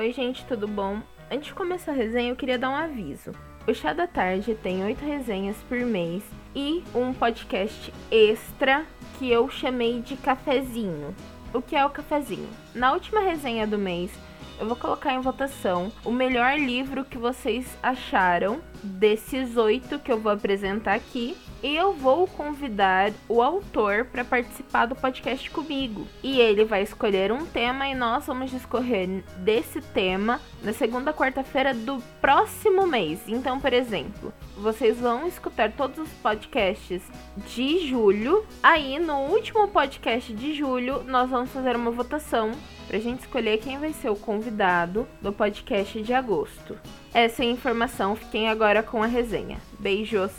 Oi, gente, tudo bom? Antes de começar a resenha, eu queria dar um aviso. O Chá da Tarde tem oito resenhas por mês e um podcast extra que eu chamei de cafezinho. O que é o cafezinho? Na última resenha do mês, eu vou colocar em votação o melhor livro que vocês acharam desses oito que eu vou apresentar aqui. E eu vou convidar o autor para participar do podcast comigo. E ele vai escolher um tema e nós vamos discorrer desse tema na segunda quarta-feira do próximo mês. Então, por exemplo, vocês vão escutar todos os podcasts de julho. Aí, no último podcast de julho, nós vamos fazer uma votação para a gente escolher quem vai ser o convidado do podcast de agosto. Essa é a informação, fiquem agora com a resenha. Beijos!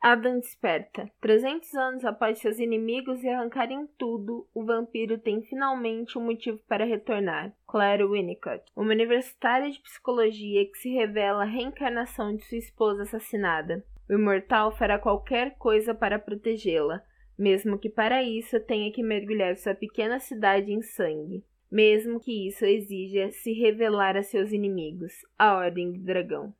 Adam desperta. 300 anos após seus inimigos arrancarem tudo, o vampiro tem finalmente um motivo para retornar. Claire Winnicott, uma universitária de psicologia que se revela a reencarnação de sua esposa assassinada. O imortal fará qualquer coisa para protegê-la, mesmo que para isso tenha que mergulhar sua pequena cidade em sangue mesmo que isso exija se revelar a seus inimigos, a Ordem do Dragão.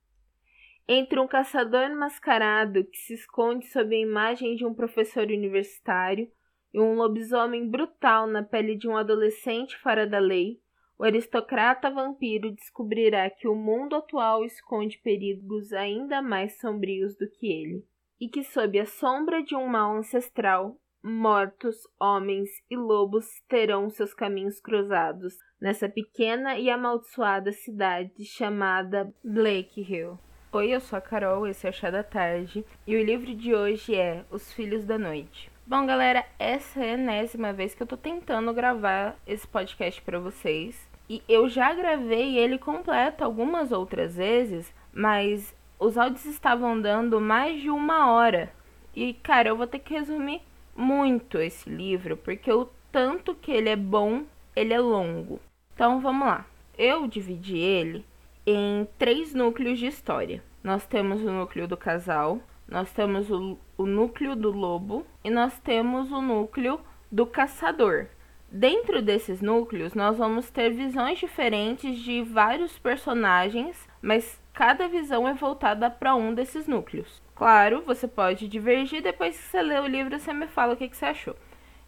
Entre um caçador mascarado que se esconde sob a imagem de um professor universitário e um lobisomem brutal na pele de um adolescente fora da lei, o aristocrata vampiro descobrirá que o mundo atual esconde perigos ainda mais sombrios do que ele, e que sob a sombra de um mal ancestral, mortos, homens e lobos terão seus caminhos cruzados nessa pequena e amaldiçoada cidade chamada Blake Hill. Oi, eu sou a Carol, esse é o Chá da Tarde e o livro de hoje é Os Filhos da Noite. Bom, galera, essa é a enésima vez que eu tô tentando gravar esse podcast para vocês. E eu já gravei ele completo algumas outras vezes, mas os áudios estavam dando mais de uma hora. E, cara, eu vou ter que resumir muito esse livro, porque o tanto que ele é bom, ele é longo. Então vamos lá. Eu dividi ele em três núcleos de história. Nós temos o núcleo do casal, nós temos o, o núcleo do lobo e nós temos o núcleo do caçador. Dentro desses núcleos, nós vamos ter visões diferentes de vários personagens, mas cada visão é voltada para um desses núcleos. Claro, você pode divergir, depois que você lê o livro, você me fala o que, que você achou.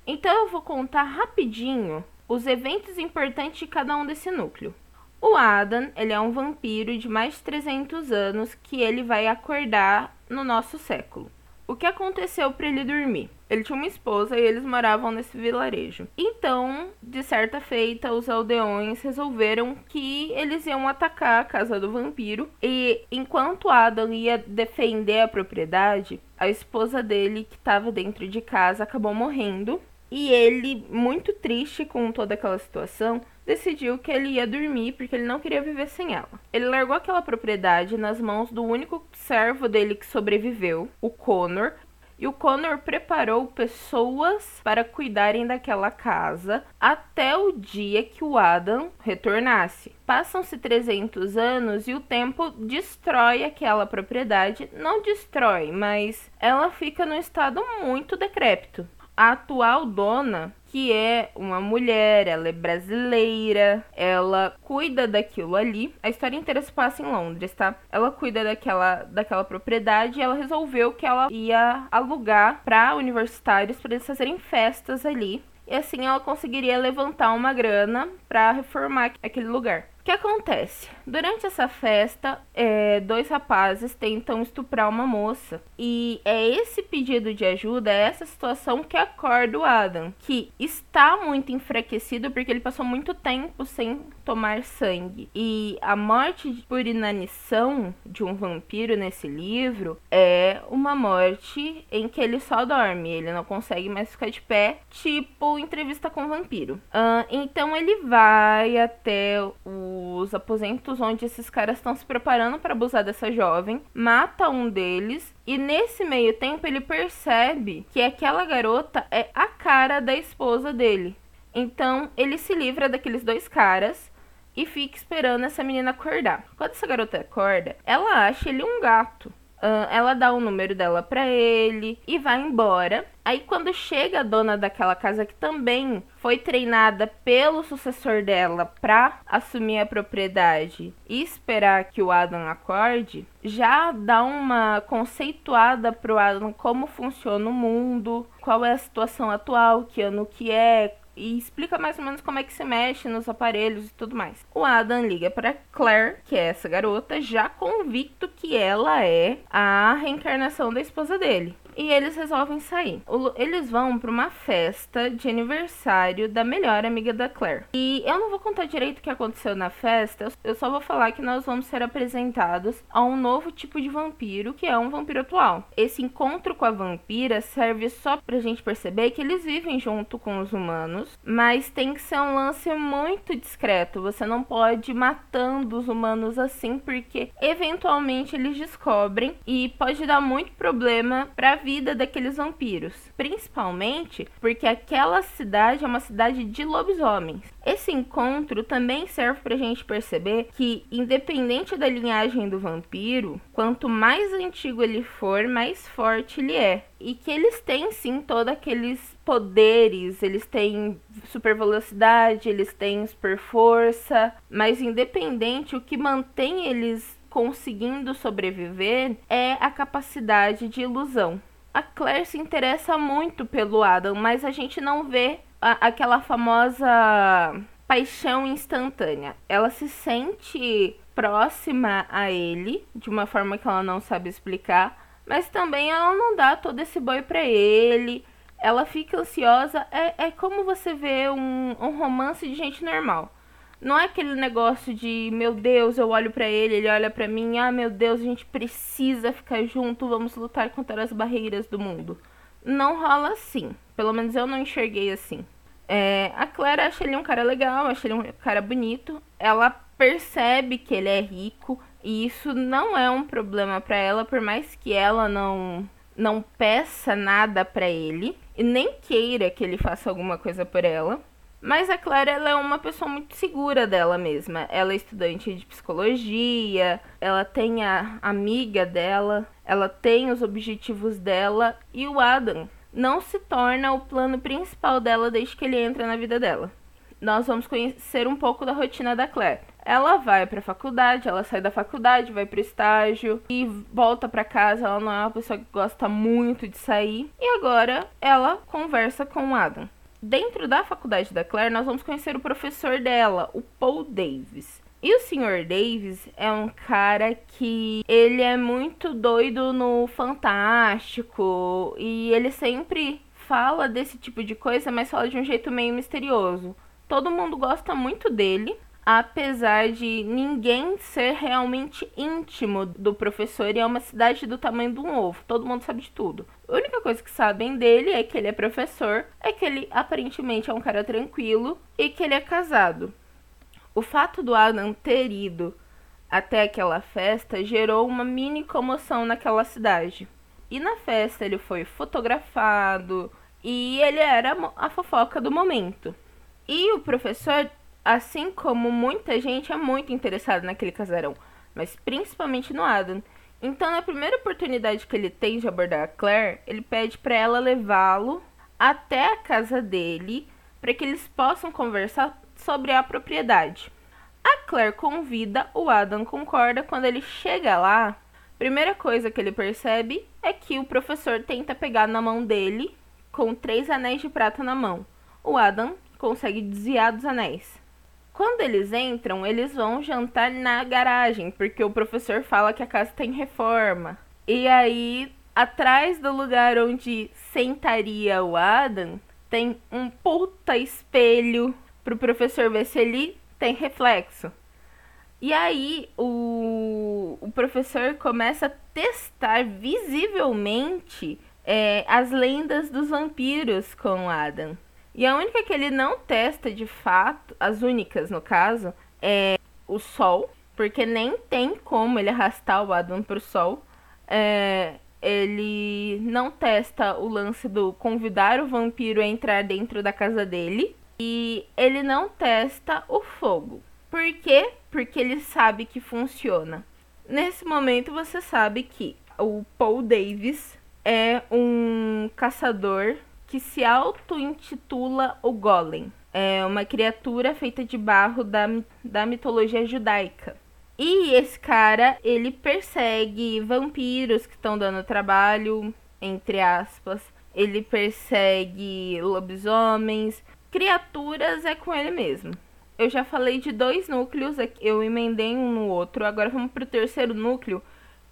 Então eu vou contar rapidinho os eventos importantes de cada um desse núcleo. O Adam, ele é um vampiro de mais de 300 anos que ele vai acordar no nosso século. O que aconteceu para ele dormir? Ele tinha uma esposa e eles moravam nesse vilarejo. Então, de certa feita, os aldeões resolveram que eles iam atacar a casa do vampiro. E enquanto Adam ia defender a propriedade, a esposa dele, que estava dentro de casa, acabou morrendo. E ele, muito triste com toda aquela situação, decidiu que ele ia dormir porque ele não queria viver sem ela. Ele largou aquela propriedade nas mãos do único servo dele que sobreviveu, o Connor, e o Connor preparou pessoas para cuidarem daquela casa até o dia que o Adam retornasse. Passam-se 300 anos e o tempo destrói aquela propriedade. Não destrói, mas ela fica num estado muito decrépito a atual dona, que é uma mulher, ela é brasileira, ela cuida daquilo ali. A história inteira se passa em Londres, tá? Ela cuida daquela, daquela propriedade e ela resolveu que ela ia alugar para universitários para eles fazerem festas ali. E assim ela conseguiria levantar uma grana para reformar aquele lugar. Que acontece? Durante essa festa, é, dois rapazes tentam estuprar uma moça. E é esse pedido de ajuda, é essa situação que acorda o Adam, que está muito enfraquecido porque ele passou muito tempo sem tomar sangue. E a morte por inanição de um vampiro nesse livro é uma morte em que ele só dorme, ele não consegue mais ficar de pé, tipo entrevista com o vampiro. Uh, então ele vai até o os aposentos onde esses caras estão se preparando para abusar dessa jovem, mata um deles e nesse meio tempo ele percebe que aquela garota é a cara da esposa dele. Então ele se livra daqueles dois caras e fica esperando essa menina acordar. Quando essa garota acorda, ela acha ele um gato. Ela dá o número dela para ele e vai embora. Aí quando chega a dona daquela casa que também foi treinada pelo sucessor dela para assumir a propriedade e esperar que o Adam acorde, já dá uma conceituada pro Adam como funciona o mundo, qual é a situação atual, que ano que é, e explica mais ou menos como é que se mexe nos aparelhos e tudo mais. O Adam liga para Claire, que é essa garota, já convicto que ela é a reencarnação da esposa dele e eles resolvem sair. Eles vão para uma festa de aniversário da melhor amiga da Claire. E eu não vou contar direito o que aconteceu na festa, eu só vou falar que nós vamos ser apresentados a um novo tipo de vampiro, que é um vampiro atual. Esse encontro com a vampira serve só pra gente perceber que eles vivem junto com os humanos, mas tem que ser um lance muito discreto. Você não pode ir matando os humanos assim, porque eventualmente eles descobrem e pode dar muito problema pra vida daqueles vampiros, principalmente porque aquela cidade é uma cidade de lobisomens. Esse encontro também serve para a gente perceber que, independente da linhagem do vampiro, quanto mais antigo ele for, mais forte ele é. E que eles têm sim todos aqueles poderes, eles têm super velocidade, eles têm super força, mas independente, o que mantém eles conseguindo sobreviver é a capacidade de ilusão a Claire se interessa muito pelo Adam, mas a gente não vê a, aquela famosa paixão instantânea. Ela se sente próxima a ele de uma forma que ela não sabe explicar, mas também ela não dá todo esse boi para ele. Ela fica ansiosa. É, é como você vê um, um romance de gente normal. Não é aquele negócio de, meu Deus, eu olho para ele, ele olha para mim, ah, meu Deus, a gente precisa ficar junto, vamos lutar contra as barreiras do mundo. Não rola assim. Pelo menos eu não enxerguei assim. É, a Clara acha ele um cara legal, acha ele um cara bonito. Ela percebe que ele é rico e isso não é um problema para ela, por mais que ela não não peça nada para ele e nem queira que ele faça alguma coisa por ela. Mas a Clara ela é uma pessoa muito segura dela mesma. Ela é estudante de psicologia, ela tem a amiga dela, ela tem os objetivos dela e o Adam não se torna o plano principal dela desde que ele entra na vida dela. Nós vamos conhecer um pouco da rotina da Claire. Ela vai para a faculdade, ela sai da faculdade, vai para o estágio e volta para casa. Ela não é uma pessoa que gosta muito de sair. E agora ela conversa com o Adam. Dentro da faculdade da Claire, nós vamos conhecer o professor dela, o Paul Davis. E o Sr. Davis é um cara que ele é muito doido no fantástico e ele sempre fala desse tipo de coisa, mas fala de um jeito meio misterioso. Todo mundo gosta muito dele, apesar de ninguém ser realmente íntimo do professor, e é uma cidade do tamanho de um ovo, todo mundo sabe de tudo. A única coisa que sabem dele é que ele é professor, é que ele aparentemente é um cara tranquilo e que ele é casado. O fato do Adam ter ido até aquela festa gerou uma mini comoção naquela cidade. E na festa ele foi fotografado e ele era a fofoca do momento. E o professor assim como muita gente é muito interessada naquele casarão, mas principalmente no Adam. Então, na primeira oportunidade que ele tem de abordar a Claire, ele pede para ela levá-lo até a casa dele para que eles possam conversar sobre a propriedade. A Claire convida, o Adam concorda. Quando ele chega lá, primeira coisa que ele percebe é que o professor tenta pegar na mão dele com três anéis de prata na mão. O Adam consegue desviar dos anéis. Quando eles entram, eles vão jantar na garagem, porque o professor fala que a casa tem reforma. E aí, atrás do lugar onde sentaria o Adam, tem um puta espelho pro professor ver se ele tem reflexo. E aí o, o professor começa a testar visivelmente é, as lendas dos vampiros com o Adam. E a única que ele não testa de fato, as únicas no caso, é o Sol, porque nem tem como ele arrastar o Adam pro Sol. É, ele não testa o lance do convidar o vampiro a entrar dentro da casa dele. E ele não testa o fogo. Por quê? Porque ele sabe que funciona. Nesse momento você sabe que o Paul Davis é um caçador que se auto-intitula o Golem. É uma criatura feita de barro da, da mitologia judaica. E esse cara, ele persegue vampiros que estão dando trabalho, entre aspas. Ele persegue lobisomens, criaturas é com ele mesmo. Eu já falei de dois núcleos, eu emendei um no outro. Agora vamos pro terceiro núcleo,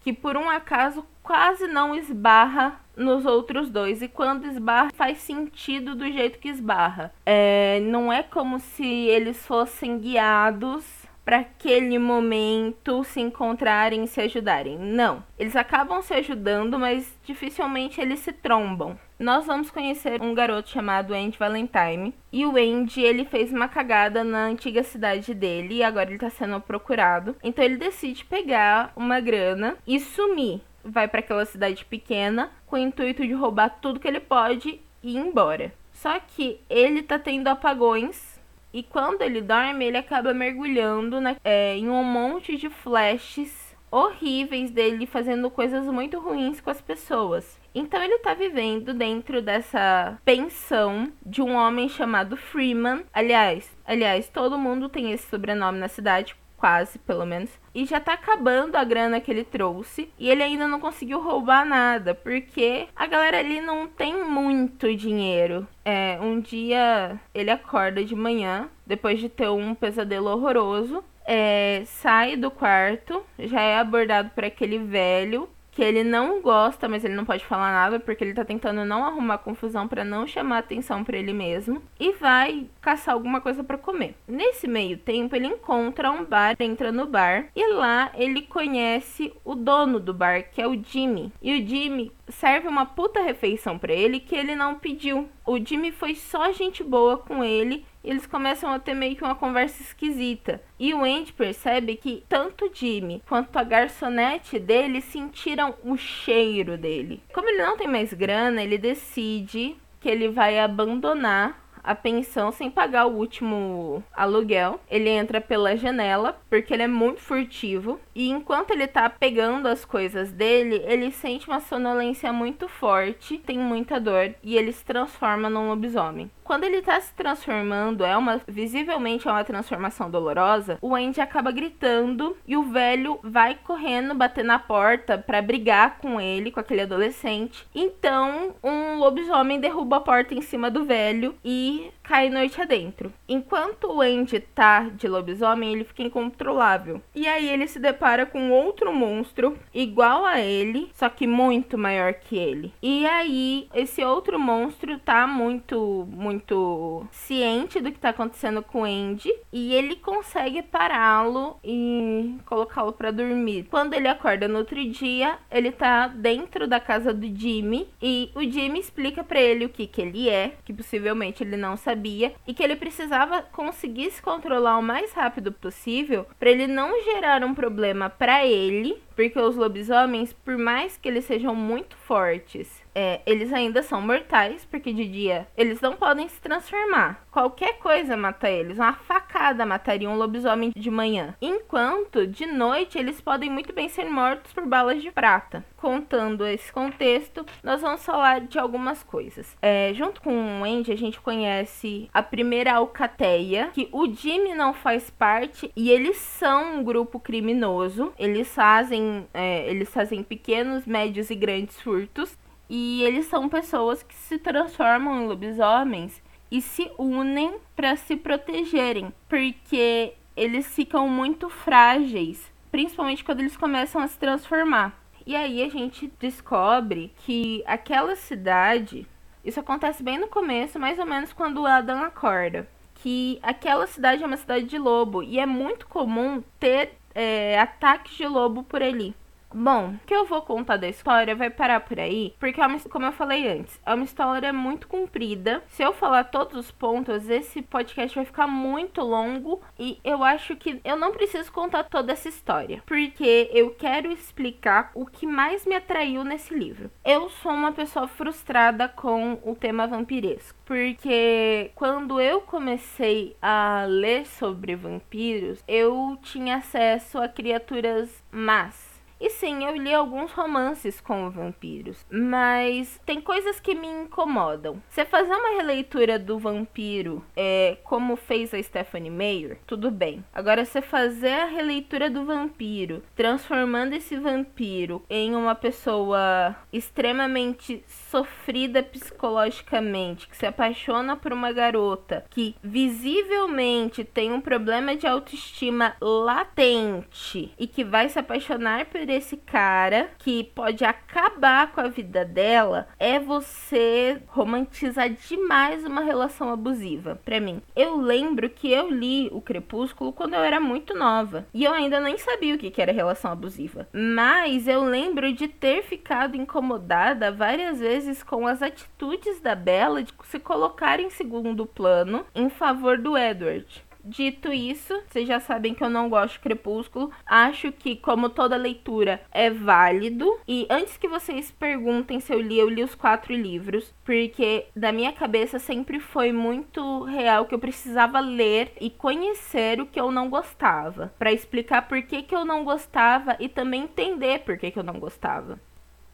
que por um acaso quase não esbarra nos outros dois. E quando esbarra, faz sentido do jeito que esbarra. É, não é como se eles fossem guiados para aquele momento se encontrarem e se ajudarem. Não. Eles acabam se ajudando, mas dificilmente eles se trombam. Nós vamos conhecer um garoto chamado Andy Valentine. E o Andy, ele fez uma cagada na antiga cidade dele e agora ele está sendo procurado. Então ele decide pegar uma grana e sumir. Vai para aquela cidade pequena com o intuito de roubar tudo que ele pode e ir embora. Só que ele tá tendo apagões e quando ele dorme, ele acaba mergulhando na, é, em um monte de flashes horríveis dele fazendo coisas muito ruins com as pessoas. Então ele tá vivendo dentro dessa pensão de um homem chamado Freeman. Aliás, aliás, todo mundo tem esse sobrenome na cidade, quase, pelo menos. E já tá acabando a grana que ele trouxe. E ele ainda não conseguiu roubar nada. Porque a galera ali não tem muito dinheiro. É, um dia ele acorda de manhã, depois de ter um pesadelo horroroso. É, sai do quarto, já é abordado por aquele velho que ele não gosta, mas ele não pode falar nada porque ele tá tentando não arrumar confusão para não chamar atenção para ele mesmo e vai caçar alguma coisa para comer. Nesse meio tempo, ele encontra um bar, entra no bar e lá ele conhece o dono do bar, que é o Jimmy. E o Jimmy serve uma puta refeição para ele que ele não pediu. O Jimmy foi só gente boa com ele eles começam a ter meio que uma conversa esquisita. E o Andy percebe que tanto Jimmy quanto a garçonete dele sentiram o cheiro dele. Como ele não tem mais grana, ele decide que ele vai abandonar a pensão sem pagar o último aluguel. Ele entra pela janela porque ele é muito furtivo e enquanto ele tá pegando as coisas dele, ele sente uma sonolência muito forte, tem muita dor e ele se transforma num lobisomem. Quando ele tá se transformando, é uma visivelmente é uma transformação dolorosa, o Andy acaba gritando e o velho vai correndo bater na porta para brigar com ele, com aquele adolescente. Então, um lobisomem derruba a porta em cima do velho e cai noite adentro. Enquanto o Andy tá de lobisomem, ele fica incontrolável. E aí ele se depara com outro monstro igual a ele, só que muito maior que ele. E aí esse outro monstro tá muito muito muito ciente do que tá acontecendo com o Andy e ele consegue pará-lo e colocá-lo para dormir. Quando ele acorda no outro dia, ele tá dentro da casa do Jimmy e o Jimmy explica para ele o que que ele é, que possivelmente ele não sabia e que ele precisava conseguir se controlar o mais rápido possível para ele não gerar um problema para ele, porque os lobisomens, por mais que eles sejam muito fortes é, eles ainda são mortais, porque de dia eles não podem se transformar. Qualquer coisa mata eles. Uma facada mataria um lobisomem de manhã. Enquanto de noite eles podem muito bem ser mortos por balas de prata. Contando esse contexto, nós vamos falar de algumas coisas. É, junto com o Andy, a gente conhece a primeira alcateia, que o Jimmy não faz parte e eles são um grupo criminoso. Eles fazem, é, eles fazem pequenos, médios e grandes furtos. E eles são pessoas que se transformam em lobisomens e se unem para se protegerem, porque eles ficam muito frágeis, principalmente quando eles começam a se transformar. E aí a gente descobre que aquela cidade, isso acontece bem no começo, mais ou menos quando o Adam acorda, que aquela cidade é uma cidade de lobo e é muito comum ter é, ataques de lobo por ali. Bom, o que eu vou contar da história vai parar por aí, porque, é como eu falei antes, é uma história muito comprida. Se eu falar todos os pontos, esse podcast vai ficar muito longo e eu acho que eu não preciso contar toda essa história, porque eu quero explicar o que mais me atraiu nesse livro. Eu sou uma pessoa frustrada com o tema vampiresco, porque quando eu comecei a ler sobre vampiros, eu tinha acesso a criaturas más sim, eu li alguns romances com vampiros, mas tem coisas que me incomodam. Você fazer uma releitura do vampiro, é, como fez a Stephanie Meyer, tudo bem. Agora, você fazer a releitura do vampiro, transformando esse vampiro em uma pessoa extremamente sofrida psicologicamente, que se apaixona por uma garota que visivelmente tem um problema de autoestima latente e que vai se apaixonar por esse cara que pode acabar com a vida dela, é você romantizar demais uma relação abusiva. Para mim, eu lembro que eu li o Crepúsculo quando eu era muito nova e eu ainda nem sabia o que era relação abusiva, mas eu lembro de ter ficado incomodada várias vezes com as atitudes da Bella de se colocar em segundo plano em favor do Edward. Dito isso, vocês já sabem que eu não gosto de Crepúsculo. Acho que, como toda leitura, é válido. E antes que vocês perguntem se eu li, eu li os quatro livros. Porque, da minha cabeça, sempre foi muito real que eu precisava ler e conhecer o que eu não gostava. para explicar por que, que eu não gostava e também entender por que, que eu não gostava.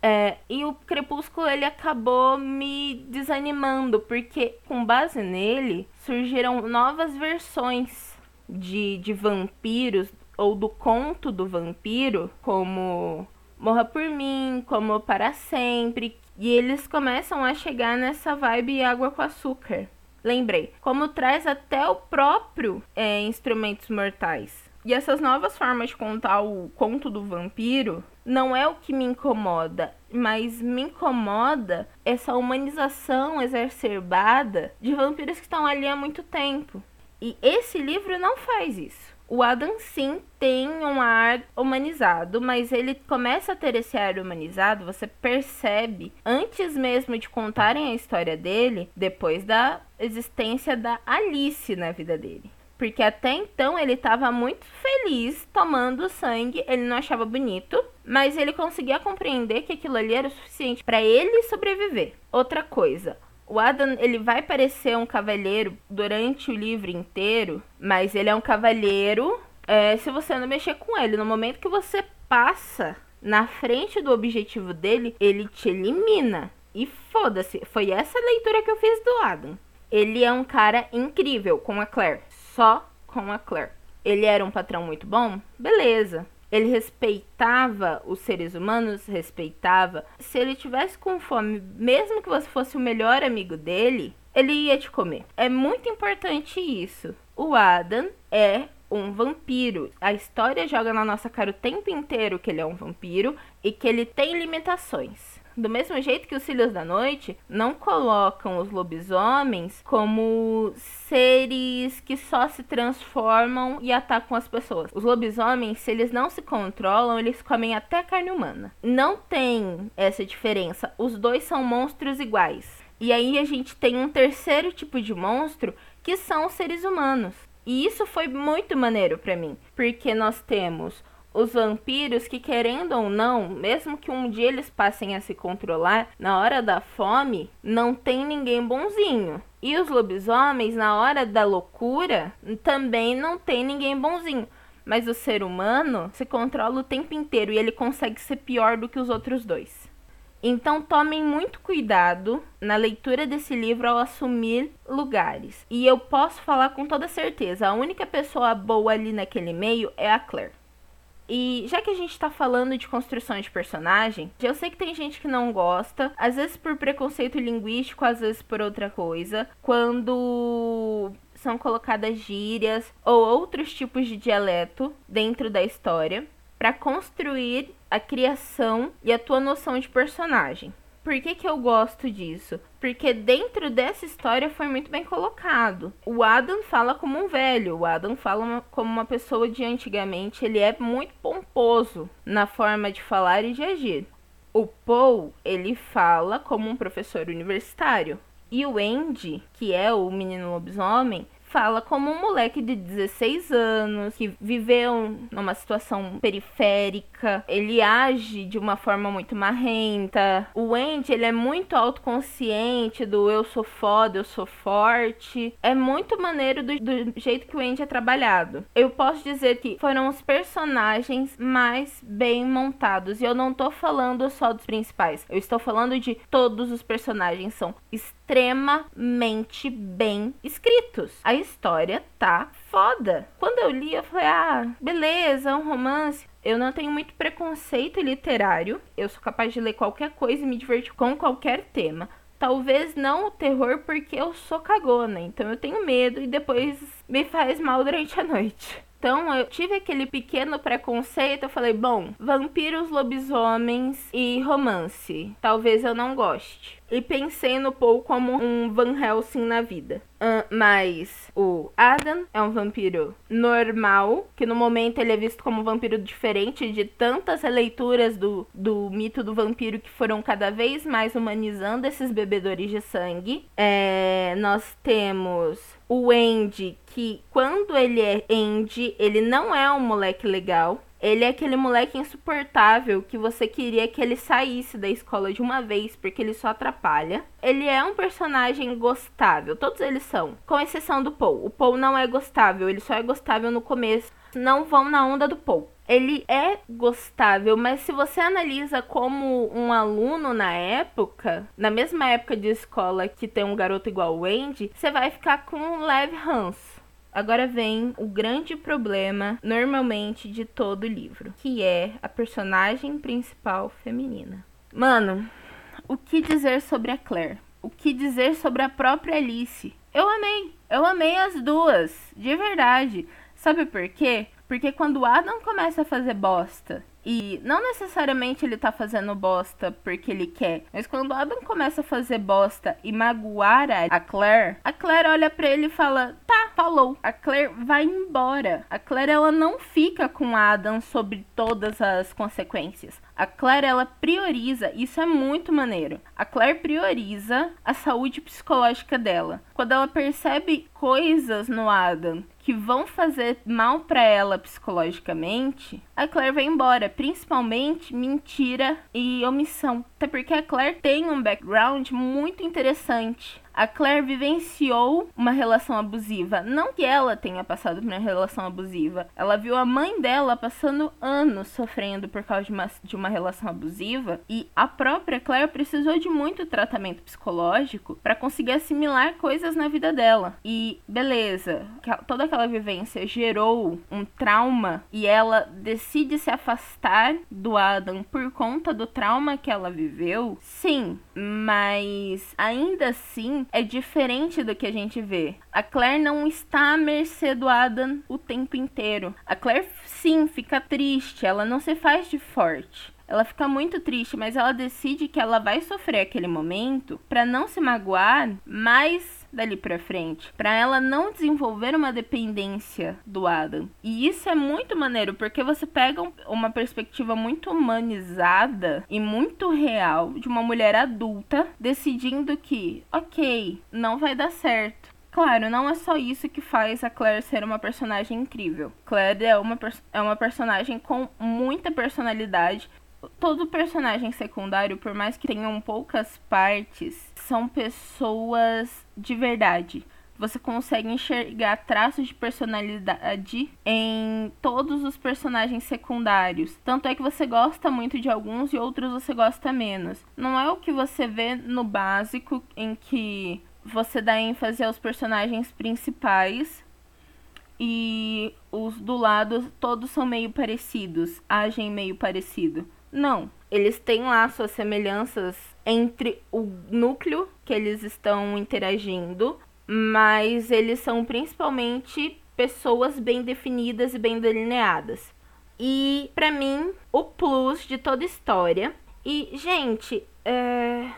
É, e o Crepúsculo ele acabou me desanimando, porque com base nele surgiram novas versões de, de vampiros, ou do conto do vampiro, como Morra por Mim, como Para Sempre. E eles começam a chegar nessa vibe água com açúcar. Lembrei, como traz até o próprio é, Instrumentos Mortais. E essas novas formas de contar o conto do vampiro não é o que me incomoda, mas me incomoda essa humanização exacerbada de vampiros que estão ali há muito tempo. E esse livro não faz isso. O Adam sim tem um ar humanizado, mas ele começa a ter esse ar humanizado, você percebe antes mesmo de contarem a história dele, depois da existência da Alice na vida dele. Porque até então ele estava muito feliz tomando sangue, ele não achava bonito, mas ele conseguia compreender que aquilo ali era o suficiente para ele sobreviver. Outra coisa, o Adam, ele vai parecer um cavalheiro durante o livro inteiro, mas ele é um cavalheiro é, se você não mexer com ele. No momento que você passa na frente do objetivo dele, ele te elimina. E foda-se, foi essa leitura que eu fiz do Adam. Ele é um cara incrível com a Claire só com a Claire. Ele era um patrão muito bom? Beleza. Ele respeitava os seres humanos? Respeitava. Se ele tivesse com fome, mesmo que você fosse o melhor amigo dele, ele ia te comer. É muito importante isso. O Adam é um vampiro. A história joga na nossa cara o tempo inteiro que ele é um vampiro e que ele tem limitações. Do mesmo jeito que os Filhos da Noite não colocam os lobisomens como seres que só se transformam e atacam as pessoas. Os lobisomens, se eles não se controlam, eles comem até carne humana. Não tem essa diferença. Os dois são monstros iguais. E aí a gente tem um terceiro tipo de monstro que são os seres humanos. E isso foi muito maneiro para mim, porque nós temos os vampiros que, querendo ou não, mesmo que um dia eles passem a se controlar, na hora da fome, não tem ninguém bonzinho. E os lobisomens, na hora da loucura, também não tem ninguém bonzinho. Mas o ser humano se controla o tempo inteiro e ele consegue ser pior do que os outros dois. Então tomem muito cuidado na leitura desse livro ao assumir lugares. E eu posso falar com toda certeza, a única pessoa boa ali naquele meio é a Claire. E já que a gente tá falando de construção de personagem, eu sei que tem gente que não gosta, às vezes por preconceito linguístico, às vezes por outra coisa, quando são colocadas gírias ou outros tipos de dialeto dentro da história para construir a criação e a tua noção de personagem. Por que, que eu gosto disso? Porque dentro dessa história foi muito bem colocado. O Adam fala como um velho, o Adam fala como uma pessoa de antigamente, ele é muito pomposo na forma de falar e de agir. O Paul, ele fala como um professor universitário. E o Andy, que é o menino lobisomem, fala como um moleque de 16 anos que viveu numa situação periférica, ele age de uma forma muito marrenta. O Andy, ele é muito autoconsciente do eu sou foda, eu sou forte. É muito maneiro do, do jeito que o Andy é trabalhado. Eu posso dizer que foram os personagens mais bem montados. E eu não tô falando só dos principais. Eu estou falando de todos os personagens. São extremamente bem escritos. A história tá foda. Quando eu li, eu falei: ah, beleza, é um romance. Eu não tenho muito preconceito literário. Eu sou capaz de ler qualquer coisa e me divertir com qualquer tema. Talvez não o terror, porque eu sou cagona, então eu tenho medo e depois me faz mal durante a noite. Então eu tive aquele pequeno preconceito. Eu falei, bom, vampiros, lobisomens e romance. Talvez eu não goste. E pensei no Paul como um Van Helsing na vida. Uh, mas o Adam é um vampiro normal, que no momento ele é visto como um vampiro diferente de tantas releituras do, do mito do vampiro que foram cada vez mais humanizando esses bebedores de sangue. É, nós temos o Andy, que quando ele é Andy, ele não é um moleque legal. Ele é aquele moleque insuportável que você queria que ele saísse da escola de uma vez porque ele só atrapalha. Ele é um personagem gostável, todos eles são, com exceção do Paul. O Paul não é gostável, ele só é gostável no começo. Não vão na onda do Paul ele é gostável, mas se você analisa como um aluno na época, na mesma época de escola que tem um garoto igual o Andy, você vai ficar com um leve ranço. Agora vem o grande problema, normalmente, de todo livro, que é a personagem principal feminina. Mano, o que dizer sobre a Claire? O que dizer sobre a própria Alice? Eu amei, eu amei as duas, de verdade. Sabe por quê? Porque quando Adam começa a fazer bosta, e não necessariamente ele tá fazendo bosta porque ele quer, mas quando Adam começa a fazer bosta e magoar a Claire, a Claire olha para ele e fala: "Tá, falou". A Claire vai embora. A Claire ela não fica com Adam sobre todas as consequências. A Claire ela prioriza, isso é muito maneiro. A Claire prioriza a saúde psicológica dela. Quando ela percebe coisas no Adam que vão fazer mal para ela psicologicamente, a Claire vai embora, principalmente mentira e omissão. Até porque a Claire tem um background muito interessante a Claire vivenciou uma relação abusiva. Não que ela tenha passado por uma relação abusiva. Ela viu a mãe dela passando anos sofrendo por causa de uma, de uma relação abusiva. E a própria Claire precisou de muito tratamento psicológico para conseguir assimilar coisas na vida dela. E beleza, toda aquela vivência gerou um trauma e ela decide se afastar do Adam por conta do trauma que ela viveu. Sim, mas ainda assim é diferente do que a gente vê. A Claire não está à mercê do Adam o tempo inteiro. A Claire, sim, fica triste, ela não se faz de forte. Ela fica muito triste, mas ela decide que ela vai sofrer aquele momento para não se magoar mais dali para frente, para ela não desenvolver uma dependência do Adam. E isso é muito maneiro, porque você pega uma perspectiva muito humanizada e muito real de uma mulher adulta decidindo que, OK, não vai dar certo. Claro, não é só isso que faz a Claire ser uma personagem incrível. Claire é uma, é uma personagem com muita personalidade, todo personagem secundário, por mais que tenham poucas partes, são pessoas de verdade. Você consegue enxergar traços de personalidade em todos os personagens secundários. Tanto é que você gosta muito de alguns e outros você gosta menos. Não é o que você vê no básico, em que você dá ênfase aos personagens principais e os do lado todos são meio parecidos, agem meio parecido. Não. Eles têm lá suas semelhanças entre o núcleo que eles estão interagindo, mas eles são principalmente pessoas bem definidas e bem delineadas. E para mim, o plus de toda história. E, gente, é...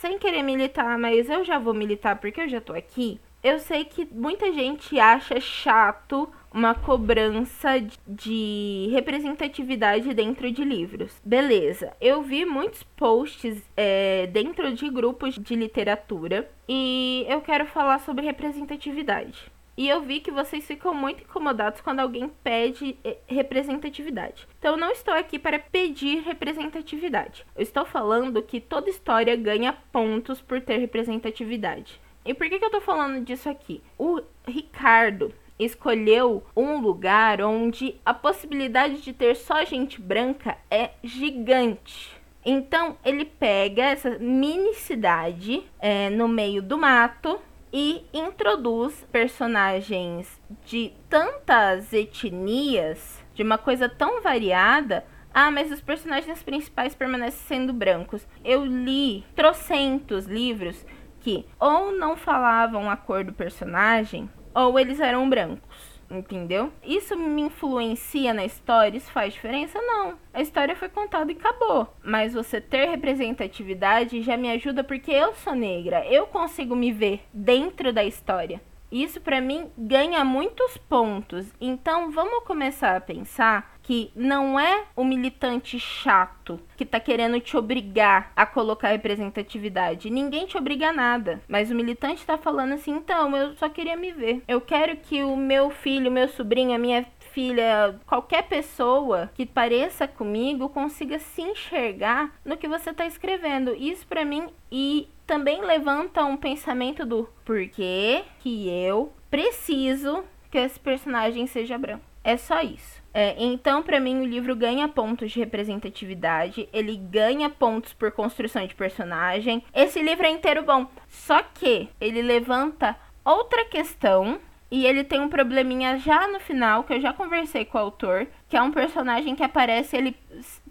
sem querer militar, mas eu já vou militar porque eu já tô aqui. Eu sei que muita gente acha chato uma cobrança de representatividade dentro de livros. Beleza, eu vi muitos posts é, dentro de grupos de literatura e eu quero falar sobre representatividade. E eu vi que vocês ficam muito incomodados quando alguém pede eh, representatividade. Então não estou aqui para pedir representatividade. Eu estou falando que toda história ganha pontos por ter representatividade. E por que, que eu estou falando disso aqui? O Ricardo escolheu um lugar onde a possibilidade de ter só gente branca é gigante. Então ele pega essa mini cidade é, no meio do mato e introduz personagens de tantas etnias, de uma coisa tão variada. Ah, mas os personagens principais permanecem sendo brancos. Eu li trocentos livros que ou não falavam a cor do personagem, ou eles eram brancos. Entendeu? Isso me influencia na história? Isso faz diferença? Não. A história foi contada e acabou. Mas você ter representatividade já me ajuda porque eu sou negra. Eu consigo me ver dentro da história. Isso para mim ganha muitos pontos. Então vamos começar a pensar que não é o militante chato que tá querendo te obrigar a colocar representatividade. Ninguém te obriga a nada. Mas o militante tá falando assim: então, eu só queria me ver. Eu quero que o meu filho, meu sobrinho, a minha filha, qualquer pessoa que pareça comigo consiga se enxergar no que você está escrevendo. Isso para mim e também levanta um pensamento do porquê que eu preciso que esse personagem seja branco. É só isso. É, então, para mim, o livro ganha pontos de representatividade, ele ganha pontos por construção de personagem. Esse livro é inteiro bom, só que ele levanta outra questão e ele tem um probleminha já no final, que eu já conversei com o autor, que é um personagem que aparece, ele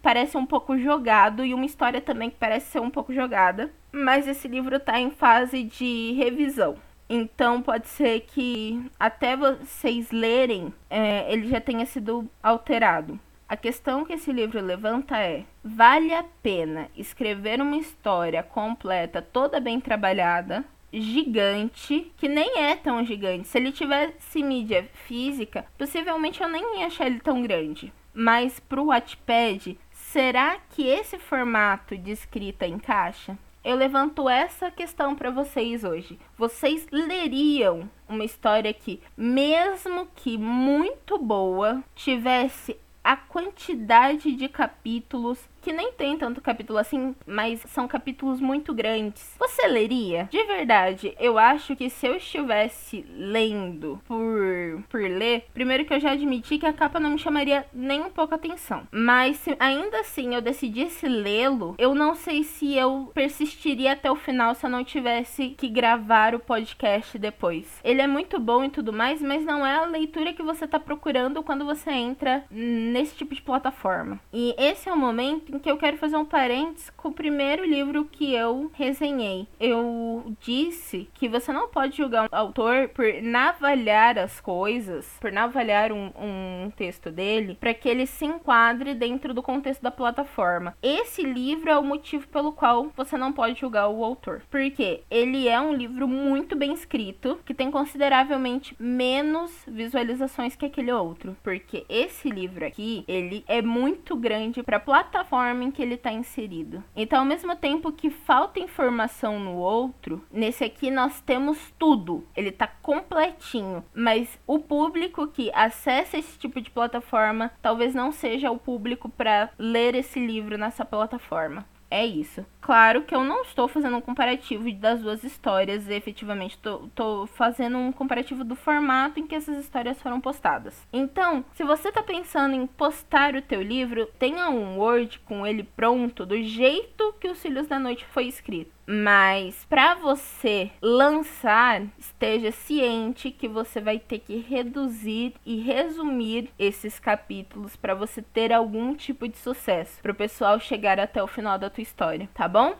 parece um pouco jogado, e uma história também que parece ser um pouco jogada. Mas esse livro tá em fase de revisão. Então pode ser que até vocês lerem, é, ele já tenha sido alterado. A questão que esse livro levanta é: vale a pena escrever uma história completa, toda bem trabalhada, gigante, que nem é tão gigante. Se ele tivesse mídia física, possivelmente eu nem ia achar ele tão grande. Mas pro Wattpad, será que esse formato de escrita encaixa? Eu levanto essa questão para vocês hoje. Vocês leriam uma história que, mesmo que muito boa, tivesse a quantidade de capítulos que nem tem tanto capítulo assim, mas são capítulos muito grandes. Você leria? De verdade, eu acho que se eu estivesse lendo por, por ler, primeiro que eu já admiti que a capa não me chamaria nem um pouco atenção. Mas se ainda assim eu decidisse lê-lo, eu não sei se eu persistiria até o final se eu não tivesse que gravar o podcast depois. Ele é muito bom e tudo mais, mas não é a leitura que você tá procurando quando você entra nesse tipo de plataforma. E esse é o momento que eu quero fazer um parênteses com o primeiro livro que eu resenhei. Eu disse que você não pode julgar um autor por navalhar as coisas, por navalhar um, um texto dele, para que ele se enquadre dentro do contexto da plataforma. Esse livro é o motivo pelo qual você não pode julgar o autor. Porque ele é um livro muito bem escrito, que tem consideravelmente menos visualizações que aquele outro. Porque esse livro aqui, ele é muito grande para plataforma plataforma em que ele está inserido. Então, ao mesmo tempo que falta informação no outro, nesse aqui nós temos tudo. Ele está completinho, mas o público que acessa esse tipo de plataforma talvez não seja o público para ler esse livro nessa plataforma. É isso. Claro que eu não estou fazendo um comparativo das duas histórias, efetivamente estou fazendo um comparativo do formato em que essas histórias foram postadas. Então, se você está pensando em postar o teu livro, tenha um Word com ele pronto do jeito que os Filhos da Noite foi escrito. Mas para você lançar, esteja ciente que você vai ter que reduzir e resumir esses capítulos para você ter algum tipo de sucesso, para o pessoal chegar até o final da tua história, tá bom?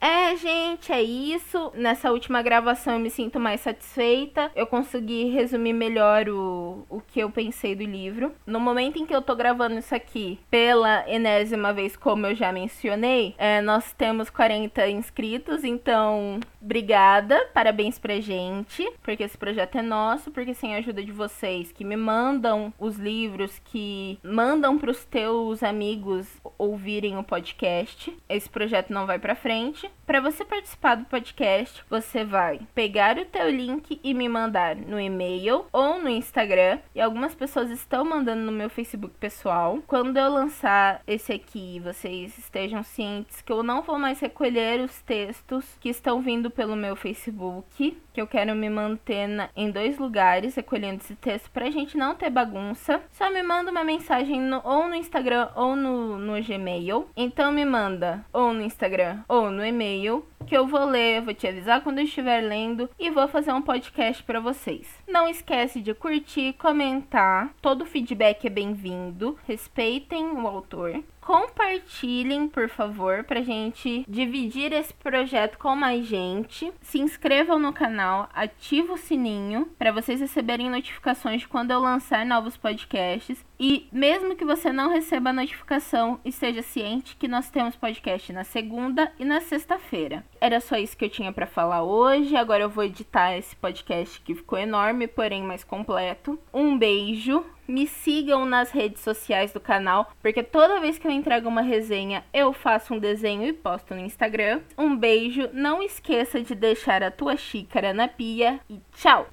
É, gente, é isso. Nessa última gravação eu me sinto mais satisfeita. Eu consegui resumir melhor o, o que eu pensei do livro. No momento em que eu tô gravando isso aqui, pela enésima vez, como eu já mencionei, é, nós temos 40 inscritos, então obrigada, parabéns pra gente, porque esse projeto é nosso, porque sem a ajuda de vocês que me mandam os livros, que mandam pros teus amigos ouvirem o podcast, esse projeto não vai pra frente. Para você participar do podcast, você vai pegar o teu link e me mandar no e-mail ou no Instagram. E algumas pessoas estão mandando no meu Facebook pessoal. Quando eu lançar esse aqui, vocês estejam cientes que eu não vou mais recolher os textos que estão vindo pelo meu Facebook, que eu quero me manter na, em dois lugares recolhendo esse texto pra gente não ter bagunça. Só me manda uma mensagem no, ou no Instagram ou no, no Gmail. Então me manda ou no Instagram ou no e-mail que eu vou ler, vou te avisar quando eu estiver lendo e vou fazer um podcast para vocês. Não esquece de curtir, comentar, todo feedback é bem-vindo. Respeitem o autor compartilhem, por favor, pra gente dividir esse projeto com mais gente. Se inscrevam no canal, ativa o sininho para vocês receberem notificações de quando eu lançar novos podcasts. E mesmo que você não receba a notificação, esteja ciente que nós temos podcast na segunda e na sexta-feira. Era só isso que eu tinha para falar hoje. Agora eu vou editar esse podcast que ficou enorme, porém mais completo. Um beijo. Me sigam nas redes sociais do canal, porque toda vez que eu entrego uma resenha, eu faço um desenho e posto no Instagram. Um beijo, não esqueça de deixar a tua xícara na pia e tchau!